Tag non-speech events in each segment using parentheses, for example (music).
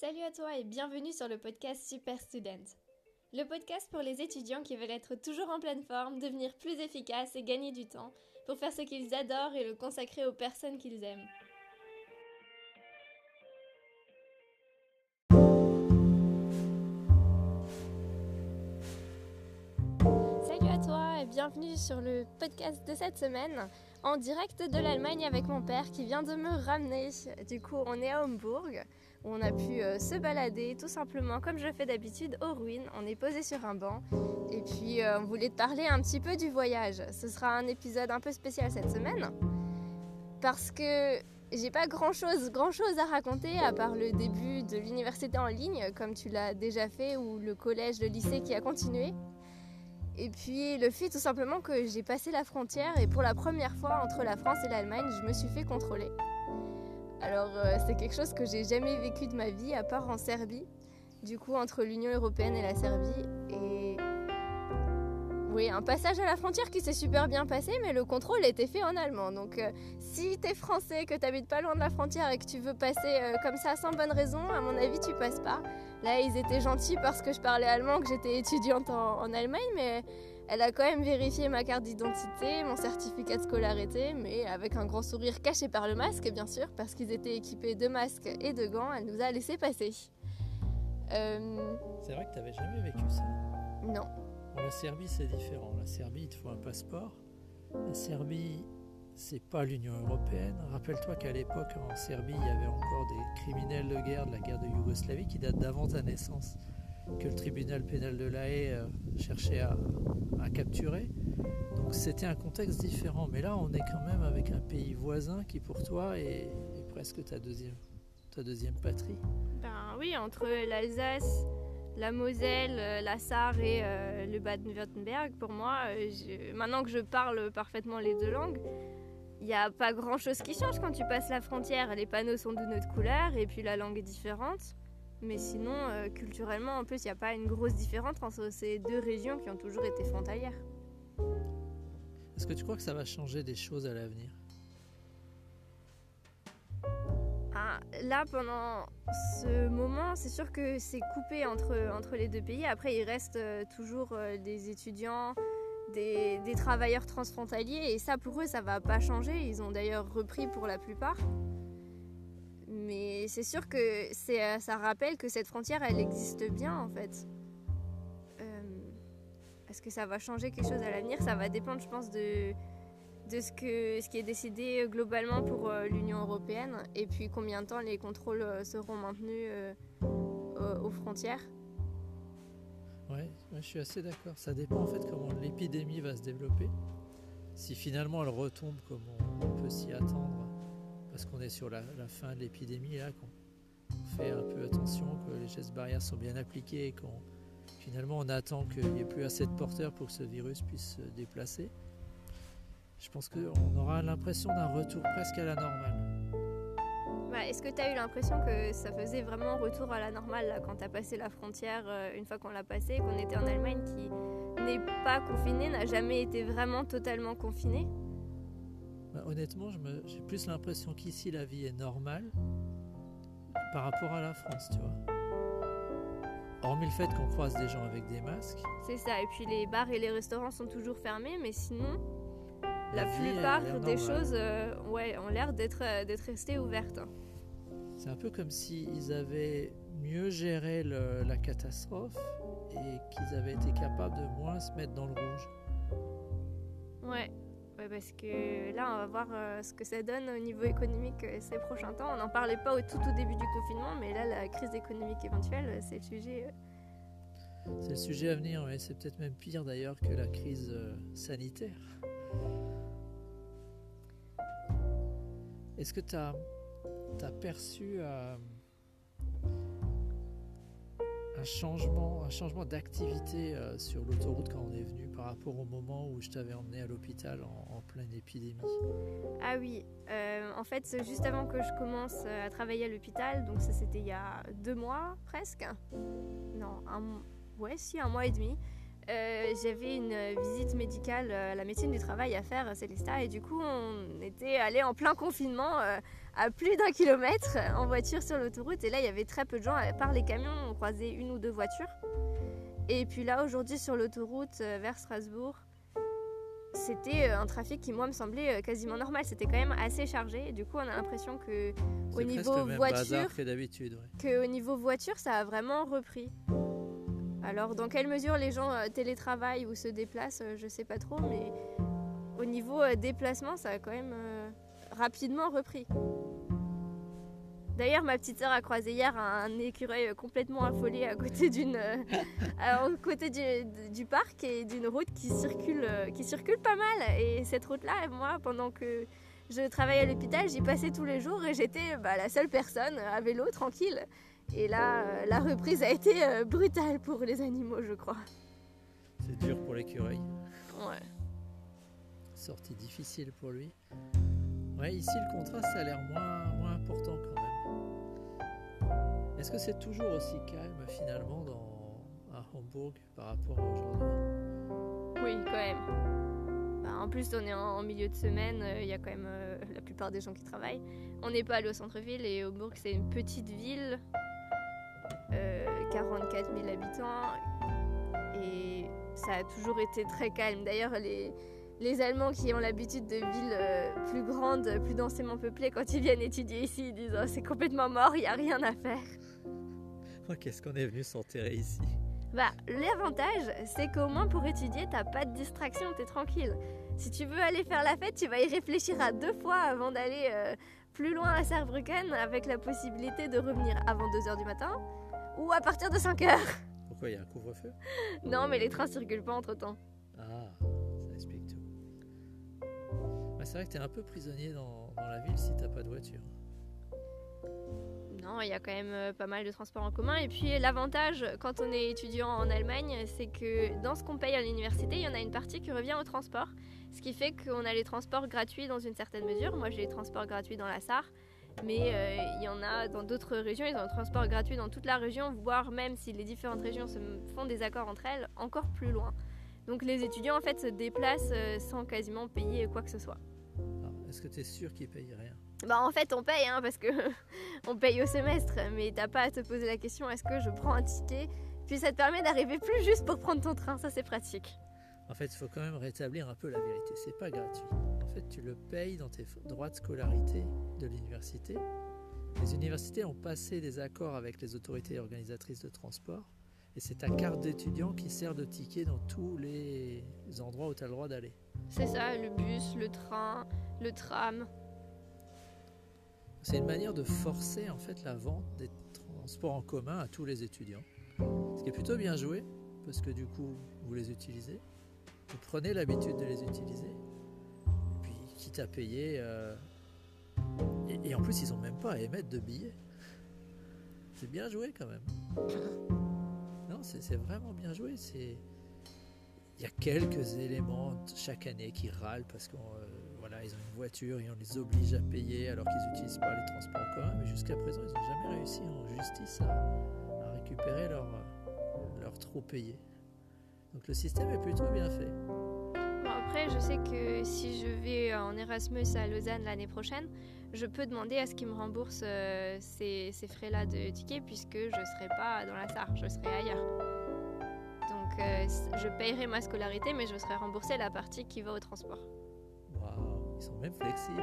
Salut à toi et bienvenue sur le podcast Super Student. Le podcast pour les étudiants qui veulent être toujours en pleine forme, devenir plus efficaces et gagner du temps pour faire ce qu'ils adorent et le consacrer aux personnes qu'ils aiment. Salut à toi et bienvenue sur le podcast de cette semaine en direct de l'Allemagne avec mon père qui vient de me ramener. Du coup, on est à Hambourg où on a pu euh, se balader tout simplement comme je fais d'habitude aux ruines. On est posé sur un banc et puis euh, on voulait te parler un petit peu du voyage. Ce sera un épisode un peu spécial cette semaine parce que j'ai pas grand chose, grand chose à raconter à part le début de l'université en ligne comme tu l'as déjà fait ou le collège, le lycée qui a continué. Et puis le fait tout simplement que j'ai passé la frontière et pour la première fois entre la France et l'Allemagne, je me suis fait contrôler. Alors euh, c'est quelque chose que j'ai jamais vécu de ma vie à part en Serbie, du coup entre l'Union européenne et la Serbie. Et oui, un passage à la frontière qui s'est super bien passé, mais le contrôle était fait en allemand. Donc euh, si t'es français, que t'habites pas loin de la frontière et que tu veux passer euh, comme ça sans bonne raison, à mon avis tu passes pas. Là ils étaient gentils parce que je parlais allemand, que j'étais étudiante en, en Allemagne, mais elle a quand même vérifié ma carte d'identité, mon certificat de scolarité, mais avec un grand sourire caché par le masque, bien sûr, parce qu'ils étaient équipés de masques et de gants, elle nous a laissé passer. Euh, C'est vrai que tu n'avais jamais vécu ça Non. La Serbie, c'est différent. La Serbie, il te faut un passeport. La Serbie, c'est pas l'Union européenne. Rappelle-toi qu'à l'époque, en Serbie, il y avait encore des criminels de guerre de la guerre de Yougoslavie qui datent d'avant ta naissance que le tribunal pénal de La Haye euh, cherchait à, capturer. Donc c'était un contexte différent. Mais là, on est quand même avec un pays voisin qui, pour toi, est, presque ta deuxième, ta deuxième patrie. Ben oui, entre l'Alsace, la Moselle, euh, la Sarre et euh, le Baden-Württemberg, pour moi, maintenant que je parle parfaitement les deux langues, il n'y a pas grand chose qui change quand tu passes la frontière. Les panneaux sont de notre couleur et puis la langue est différente. Mais sinon, euh, culturellement, en plus, il n'y a pas une grosse différence entre ces deux régions qui ont toujours été frontalières. Est-ce que tu crois que ça va changer des choses à l'avenir? Là, pendant ce moment, c'est sûr que c'est coupé entre, entre les deux pays. Après, il reste euh, toujours euh, des étudiants, des, des, travailleurs transfrontaliers. Et ça, pour eux, ça va pas changer. Ils ont d'ailleurs repris pour la plupart. Mais c'est sûr que euh, ça rappelle que cette frontière, elle existe bien en fait. Est-ce que ça va changer quelque chose à l'avenir? Ça va dépendre, je pense, de, de ce, qui est décidé globalement pour euh, l'Union européenne et puis combien de temps les contrôles seront maintenus aux frontières. Oui, je suis assez d'accord. Ça dépend en fait comment l'épidémie va se développer. Si finalement elle retombe comme on peut s'y attendre parce qu'on est sur la, fin de l'épidémie, là, qu'on fait un peu attention, que les gestes barrières sont bien appliqués et qu'on finalement on attend qu'il n'y ait plus assez de porteurs pour que ce virus puisse se déplacer. Je pense qu'on aura l'impression d'un retour presque à la normale. Bah, est-ce que tu as eu l'impression que ça faisait vraiment retour à la normale là, quand tu as passé la frontière, euh, une fois qu'on l'a passé, qu'on était en Allemagne qui n'est pas confinée, n'a jamais été vraiment totalement confinée? Bah, honnêtement, j'ai plus l'impression qu'ici la vie est normale par rapport à la France, tu vois. Hormis le fait qu'on croise des gens avec des masques. C'est ça, et puis les bars et les restaurants sont toujours fermés, mais sinon, la, plupart des choses euh, ouais, ont l'air d'être euh, restées ouvertes. C'est un peu comme s'ils avaient mieux géré la catastrophe et qu'ils avaient été capables de moins se mettre dans le rouge. Ouais, parce que là, on va voir euh, ce que ça donne au niveau économique euh, ces prochains temps. On n'en parlait pas au tout au début du confinement, mais là, la crise économique éventuelle, euh, c'est le sujet. C'est le sujet à venir, mais c'est peut-être même pire d'ailleurs que la crise sanitaire. Est-ce que tu as, perçu un changement, un d'activité euh, sur l'autoroute quand on est venu par rapport au moment où je t'avais emmené à l'hôpital en, pleine épidémie? Ah oui, euh, en fait, juste avant que je commence euh, à travailler à l'hôpital, donc ça c'était il y a deux mois presque. Non, un, ouais, si, un mois et demi. Euh, j'avais une visite médicale à la médecine du travail à faire, Célesta, et du coup, on était allé en plein confinement euh, à plus d'un kilomètre en voiture sur l'autoroute. Et là, il y avait très peu de gens, à part les camions, on croisait une ou deux voitures. Et puis là, aujourd'hui, sur l'autoroute euh, vers Strasbourg, c'était un trafic qui, moi, me semblait quasiment normal. C'était quand même assez chargé. Du coup, on a l'impression que au niveau voiture, que au niveau voiture, ça a vraiment repris. Alors, dans quelle mesure les gens euh, télétravaillent ou se déplacent, euh, je ne sais pas trop, mais au niveau euh, déplacement, ça a quand même rapidement repris. D'ailleurs, ma petite sœur a croisé hier un écureuil complètement affolé à côté d'une, côté du, parc et d'une route qui circule, qui circule pas mal. Et cette route-là, moi, pendant que je travaillais à l'hôpital, j'y passais tous les jours et j'étais bah, la seule personne à vélo, tranquille. Et là, euh, la reprise a été euh, brutale pour les animaux, je crois. C'est dur pour l'écureuil. Ouais. Sortie difficile pour lui. Ouais, ici le contraste a l'air moins, moins important quand même. Est-ce que c'est toujours aussi calme finalement dans, à Hambourg par rapport à aujourd'hui Oui, quand même. Bah, en plus, on est en, milieu de semaine, euh, il y a quand même la plupart des gens qui travaillent. On n'est pas allé au centre-ville et Hambourg, c'est une petite ville 44 000 habitants et ça a toujours été très calme. D'ailleurs, les, les Allemands qui ont l'habitude de villes euh, plus grandes, plus densément peuplées, quand ils viennent étudier ici, ils disent oh, c'est complètement mort, il n'y a rien à faire. (laughs) Qu'est-ce qu'on est venu s'enterrer ici? Bah, l'avantage, c'est qu'au moins pour étudier, t'as pas de distraction, t'es tranquille. Si tu veux aller faire la fête, tu vas y réfléchir à deux fois avant d'aller euh, plus loin à Saarbrücken, avec la possibilité de revenir avant 2h du matin ou à partir de 5 heures. Pourquoi il y a un couvre-feu? Non, mais les trains circulent pas entre temps. Ah, ça explique tout. c'est vrai que t'es un peu prisonnier dans, la ville si t'as pas de voiture. Non, il y a quand même euh, pas mal de transports en commun. Et puis l'avantage quand on est étudiant en Allemagne, c'est que dans ce qu'on paye à l'université, il y en a une partie qui revient au transport. Ce qui fait qu'on a les transports gratuits dans une certaine mesure. Moi, j'ai les transports gratuits dans la Sarre. Mais euh, il y en a dans d'autres régions, ils ont un transport gratuit dans toute la région, voire même si les différentes régions se font des accords entre elles, encore plus loin. Donc les étudiants en fait se déplacent euh, sans quasiment payer quoi que ce soit. Est-ce que tu es sûr qu'ils payent rien? Bah en fait on paye hein, parce que (laughs) on paye au semestre, mais t'as pas à te poser la question est-ce que je prends un ticket? Puis ça te permet d'arriver plus juste pour prendre ton train, ça c'est pratique. En fait, il faut quand même rétablir un peu la vérité. C'est pas gratuit. Fait, tu le payes dans tes droits de scolarité de l'université. Les universités ont passé des accords avec les autorités organisatrices de transport. Et c'est ta carte d'étudiant qui sert de ticket dans tous les endroits où tu as le droit d'aller. C'est ça, le bus, le train, le tram. C'est une manière de forcer en fait la vente des transports en commun à tous les étudiants. Ce qui est plutôt bien joué, parce que du coup, vous les utilisez. Vous prenez l'habitude de les utiliser. À payer. Euh, et, en plus, ils n'ont même pas à émettre de billets. C'est bien joué quand même. (laughs) Non, c'est vraiment bien joué. C'est. Il y a quelques éléments chaque année qui râlent parce qu'ils euh, voilà, ils ont une voiture et on les oblige à payer alors qu'ils n'utilisent pas les transports en commun. Mais jusqu'à présent, ils n'ont jamais réussi en justice à, récupérer leur, leur trop payé. Donc le système est plutôt bien fait. Après, je sais que si je vais en Erasmus à Lausanne l'année prochaine, je peux demander à ce qu'ils me remboursent euh, ces, frais-là de ticket puisque je ne serai pas dans la Sarre, je serai ailleurs. Donc euh, je paierai ma scolarité, mais je serai remboursé la partie qui va au transport. Waouh, ils sont même flexibles.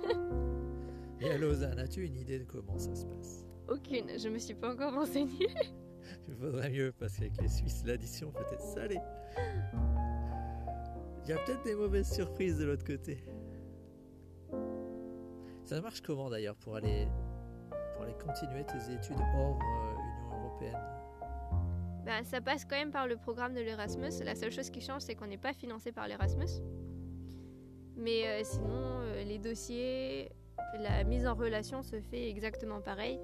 (laughs) Et à Lausanne, as-tu une idée de comment ça se passe? Aucune, je me suis pas encore renseignée. (laughs) Il faudrait mieux parce qu'avec les Suisses, l'addition peut être salée. Il y a peut-être des mauvaises surprises de l'autre côté. Ça marche comment d'ailleurs pour aller, pour aller continuer tes études hors euh, Union Européenne? Bah, Ça passe quand même par le programme de l'Erasmus. La seule chose qui change, c'est qu'on n'est pas financé par l'Erasmus. Mais euh, sinon, euh, les dossiers, la mise en relation se fait exactement pareil.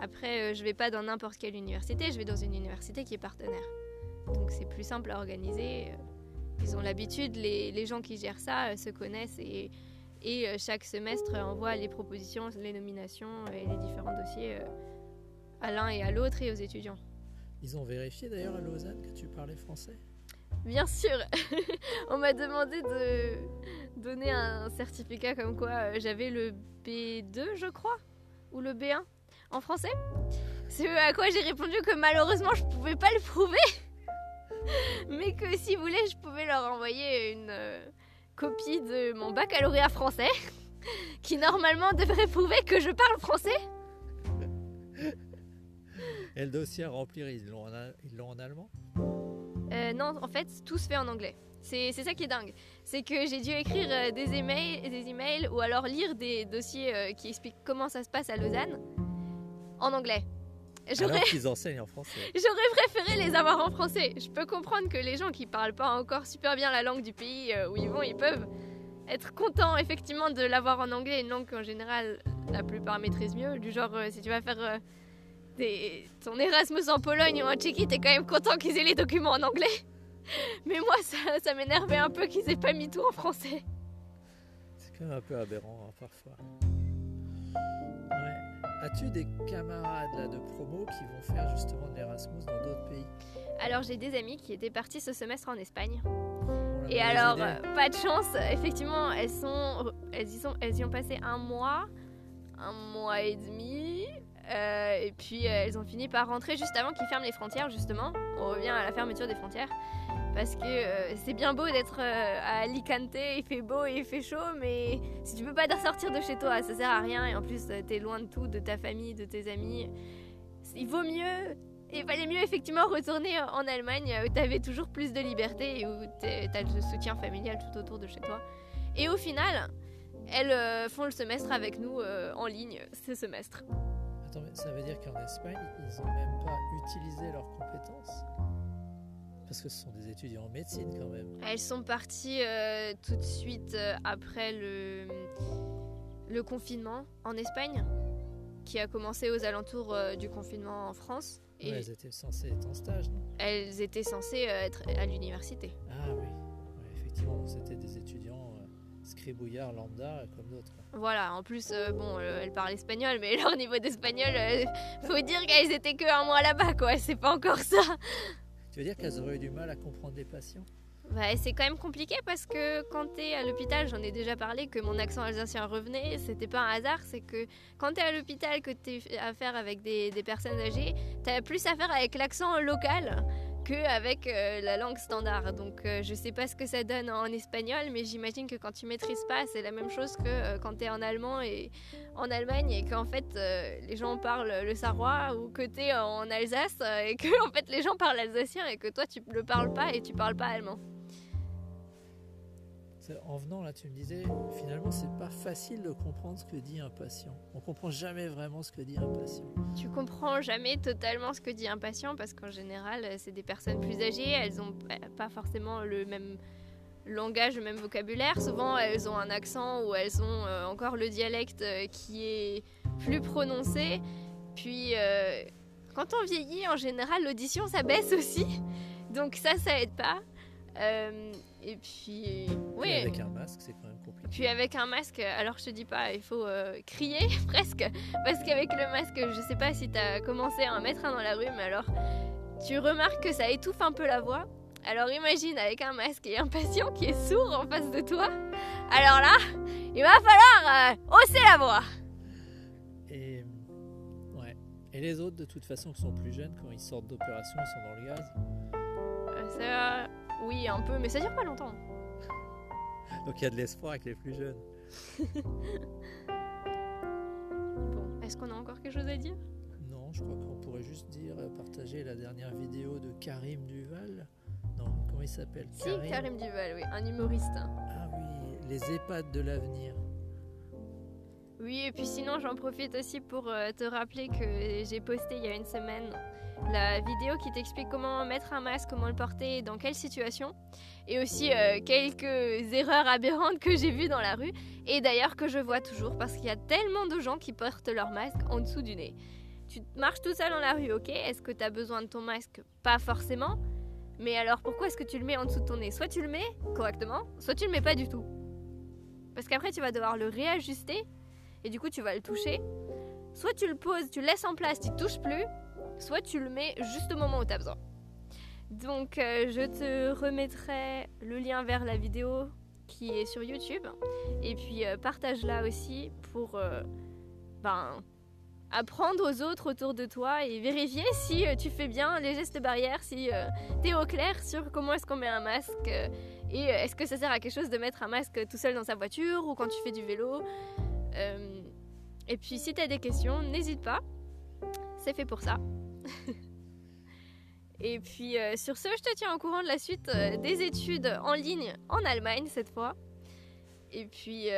Après, euh, je vais pas dans n'importe quelle université, je vais dans une université qui est partenaire. Donc c'est plus simple à organiser. Ils ont l'habitude, les, gens qui gèrent ça euh, se connaissent et, et euh, chaque semestre envoient les propositions, les nominations et les différents dossiers à l'un et à l'autre et aux étudiants. Ils ont vérifié d'ailleurs à Lausanne que tu parlais français? Bien sûr, (laughs) on m'a demandé de donner un certificat comme quoi euh, j'avais le B2, je crois, ou le B1 en français. C'est à quoi j'ai répondu que malheureusement je pouvais pas le prouver, (laughs) mais que si vous voulez, je pouvais leur envoyer une euh, copie de mon baccalauréat français, (laughs) qui normalement devrait prouver que je parle français. Et le dossier à remplir, ils l'ont en, allemand? Euh, non, en fait, tout se fait en anglais. C'est c'est ça qui est dingue. C'est que j'ai dû écrire euh, des, emails, des emails ou alors lire des dossiers qui expliquent comment ça se passe à Lausanne en anglais. J'aurais Alors (laughs) qu'ils enseignent en français. j'aurais préféré les avoir en français. Je peux comprendre que les gens qui parlent pas encore super bien la langue du pays euh, où ils vont, ils peuvent être contents effectivement de l'avoir en anglais, une langue qu'en général la plupart maîtrisent mieux. Du genre, euh, si tu vas faire euh, des... ton Erasmus en Pologne ou en Tchéquie, t'es quand même content qu'ils aient les documents en anglais. (laughs) Mais moi, ça, ça m'énervait un peu qu'ils aient pas mis tout en français. C'est quand même un peu aberrant hein, parfois. As-tu des camarades là, de promo qui vont faire justement de l'Erasmus dans d'autres pays Alors j'ai des amis qui étaient partis ce semestre en Espagne. Et alors, idées euh, pas de chance, effectivement, elles, sont, elles, y sont, elles y ont passé un mois, un mois et demi. euh, et puis euh, elles ont fini par rentrer juste avant qu'ils ferment les frontières, justement. On revient à la fermeture des frontières. Parce que euh, c'est bien beau d'être euh, à Alicante, il fait beau et il fait chaud, mais si tu peux pas sortir de chez toi, ça sert à rien. Et en plus, euh, t'es loin de tout, de ta famille, de tes amis. Il vaut mieux il fallait mieux effectivement retourner en Allemagne où tu avais toujours plus de liberté et où tu as le soutien familial tout autour de chez toi. Et au final, elles font le semestre avec nous en ligne ce semestre. Attends, mais ça veut dire qu'en Espagne, ils n'ont même pas utilisé leurs compétences? Parce que ce sont des étudiants en médecine quand même. Elles sont parties euh, tout de suite euh, après le, le confinement en Espagne, qui a commencé aux alentours euh, du confinement en France. Et Ouais, elles étaient censées être en stage, non? elles étaient censées être à l'université. Ah oui, Ouais, effectivement, c'était des étudiants scribouillards lambda comme d'autres. Voilà, en plus, euh, bon, euh, elles parlent espagnol, mais (laughs) leur niveau d'espagnol, euh, faut dire qu'elles étaient que un mois là-bas, quoi. C'est pas encore ça. Tu veux dire qu'elles auraient eu du mal à comprendre les patients? Ouais, c'est quand même compliqué parce que quand t'es à l'hôpital, j'en ai déjà parlé, que mon accent alsacien revenait, c'était pas un hasard, c'est que quand t'es à l'hôpital, que t'es affaire avec des, des personnes âgées, t'as plus affaire avec l'accent local qu'avec euh, la langue standard. Donc euh, je sais pas ce que ça donne en espagnol, mais j'imagine que quand tu maîtrises pas, c'est la même chose que euh, quand t'es en allemand et en Allemagne et qu'en fait euh, les gens parlent le sarrois ou que t'es en Alsace et que (laughs) en fait les gens parlent alsacien et que toi tu le parles pas et tu parles pas allemand. En venant là, tu me disais, finalement, c'est pas facile de comprendre ce que dit un patient. On comprend jamais vraiment ce que dit un patient. Tu comprends jamais totalement ce que dit un patient parce qu'en général, c'est des personnes plus âgées, elles ont euh, pas forcément le même langage, le même vocabulaire. Souvent, elles ont un accent ou elles ont euh, encore le dialecte euh, qui est plus prononcé. Puis, euh, quand on vieillit, en général, l'audition, ça baisse aussi. Donc ça, ça aide pas. Et puis, oui. Et avec un masque, c'est quand même compliqué. Puis avec un masque, alors je te dis pas, il faut euh, crier (laughs) presque, parce qu'avec le masque, je sais pas si t'as commencé à en mettre un dans la rue, mais alors tu remarques que ça étouffe un peu la voix. Alors imagine avec un masque et un patient qui est sourd en face de toi. Alors là, il va falloir euh, hausser la voix. Et, ouais. Et les autres, de toute façon, qui sont plus jeunes, quand ils sortent d'opération, ils sont dans le gaz. Euh, ça, oui, un peu, mais ça dure pas longtemps. Donc il y a de l'espoir avec les plus jeunes. (laughs) Bon, est-ce qu'on a encore quelque chose à dire? Non, je crois qu'on pourrait juste dire, euh, partager la dernière vidéo de Karim Duval. Non, comment il s'appelle? Si, Karim? Duval, oui, un humoriste. Ah oui, les EHPAD de l'avenir. Oui, et puis sinon, j'en profite aussi pour euh, te rappeler que j'ai posté il y a une semaine la vidéo qui t'explique comment mettre un masque, comment le porter, dans quelle situation, et aussi euh, quelques erreurs aberrantes que j'ai vues dans la rue, et d'ailleurs que je vois toujours parce qu'il y a tellement de gens qui portent leur masque en dessous du nez. Tu marches tout seul dans la rue, ok Est-ce que tu as besoin de ton masque? Pas forcément. Mais alors pourquoi est-ce que tu le mets en dessous de ton nez? Soit tu le mets correctement, soit tu le mets pas du tout. Parce qu'après tu vas devoir le réajuster et du coup tu vas le toucher. Soit tu le poses, tu le laisses en place, tu touches plus, soit tu le mets juste au moment où tu as besoin. Donc je te remettrai le lien vers la vidéo qui est sur YouTube. Et puis partage-la aussi pour ben, apprendre aux autres autour de toi et vérifier si euh, tu fais bien les gestes barrières, si euh, tu es au clair sur comment est-ce qu'on met un masque euh, et est-ce que ça sert à quelque chose de mettre un masque tout seul dans sa voiture ou quand tu fais du vélo. Et puis si tu as des questions, n'hésite pas, c'est fait pour ça. (laughs) et puis sur ce, je te tiens au courant de la suite des études en ligne en Allemagne cette fois. Et puis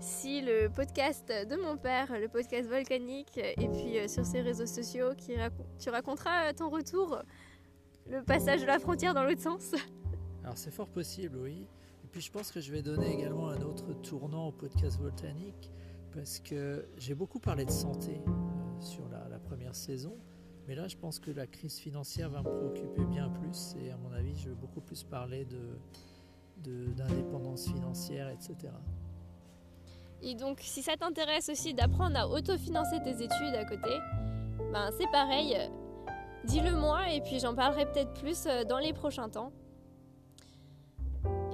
si le podcast de mon père, le podcast volcanique, et puis euh, sur ses réseaux sociaux, tu raconteras euh, ton retour, le passage de la frontière dans l'autre sens. Alors c'est fort possible, oui. Puis je pense que je vais donner également un autre tournant au podcast volcanique, parce que j'ai beaucoup parlé de santé euh, sur la, première saison. Mais là, je pense que la crise financière va me préoccuper bien plus et à mon avis, je vais beaucoup plus parler d'indépendance de, financière, etc. Et donc, si ça t'intéresse aussi d'apprendre à autofinancer tes études à côté, ben c'est pareil. Dis-le moi et puis j'en parlerai peut-être plus euh, dans les prochains temps.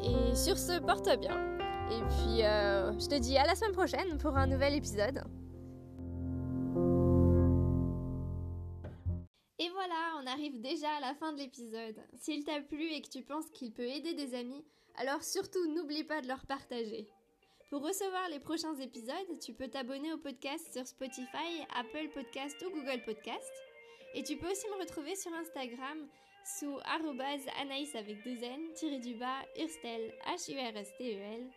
Et sur ce, porte bien. Et puis, euh, je te dis à la semaine prochaine pour un nouvel épisode. Et voilà, on arrive déjà à la fin de l'épisode. S'il t'a plu et que tu penses qu'il peut aider des amis, alors surtout n'oublie pas de leur partager. Pour recevoir les prochains épisodes, tu peux t'abonner au podcast sur Spotify, Apple Podcast ou Google Podcast. Et tu peux aussi me retrouver sur Instagram sous anaïs avec deux n du bas urstel h u r s t e l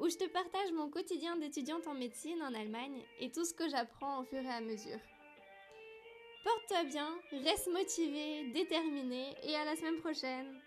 où je te partage mon quotidien d'étudiante en médecine en Allemagne et tout ce que j'apprends au fur et à mesure. Porte-toi bien, reste motivé, déterminé et à la semaine prochaine